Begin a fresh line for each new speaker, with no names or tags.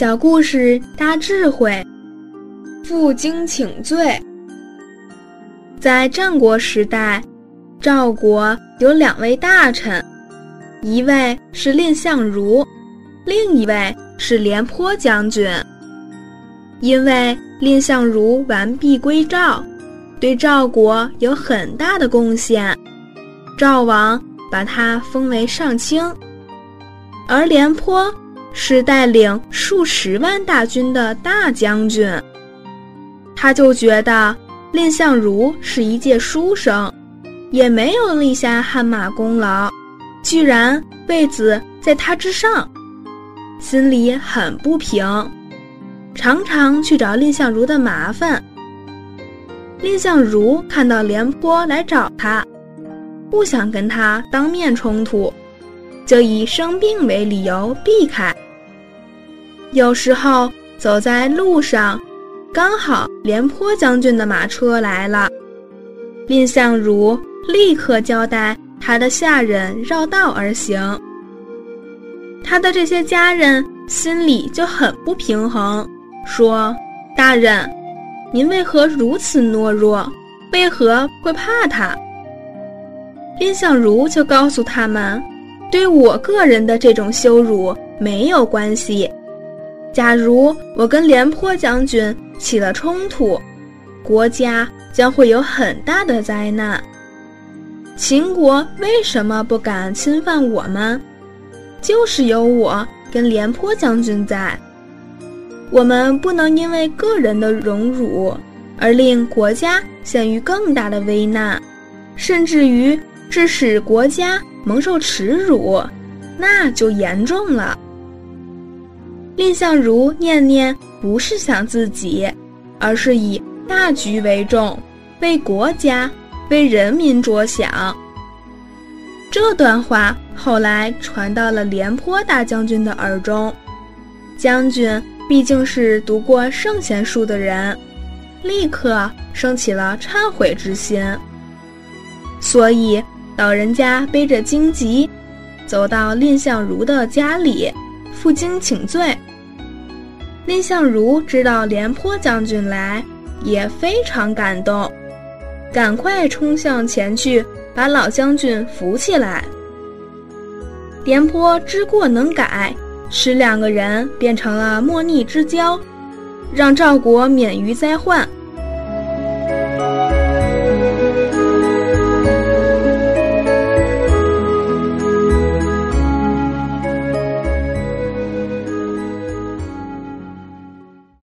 小故事大智慧，负荆请罪。在战国时代，赵国有两位大臣，一位是蔺相如，另一位是廉颇将军。因为蔺相如完璧归赵，对赵国有很大的贡献，赵王把他封为上卿，而廉颇。是带领数十万大军的大将军，他就觉得蔺相如是一介书生，也没有立下汗马功劳，居然位子在他之上，心里很不平，常常去找蔺相如的麻烦。蔺相如看到廉颇来找他，不想跟他当面冲突。就以生病为理由避开。有时候走在路上，刚好廉颇将军的马车来了，蔺相如立刻交代他的下人绕道而行。他的这些家人心里就很不平衡，说：“大人，您为何如此懦弱？为何会怕他？”蔺相如就告诉他们。对我个人的这种羞辱没有关系。假如我跟廉颇将军起了冲突，国家将会有很大的灾难。秦国为什么不敢侵犯我们？就是有我跟廉颇将军在。我们不能因为个人的荣辱而令国家陷于更大的危难，甚至于致使国家。蒙受耻辱，那就严重了。蔺相如念念不是想自己，而是以大局为重，为国家、为人民着想。这段话后来传到了廉颇大将军的耳中，将军毕竟是读过圣贤书的人，立刻升起了忏悔之心，所以。老人家背着荆棘，走到蔺相如的家里，负荆请罪。蔺相如知道廉颇将军来，也非常感动，赶快冲向前去，把老将军扶起来。廉颇知过能改，使两个人变成了莫逆之交，让赵国免于灾患。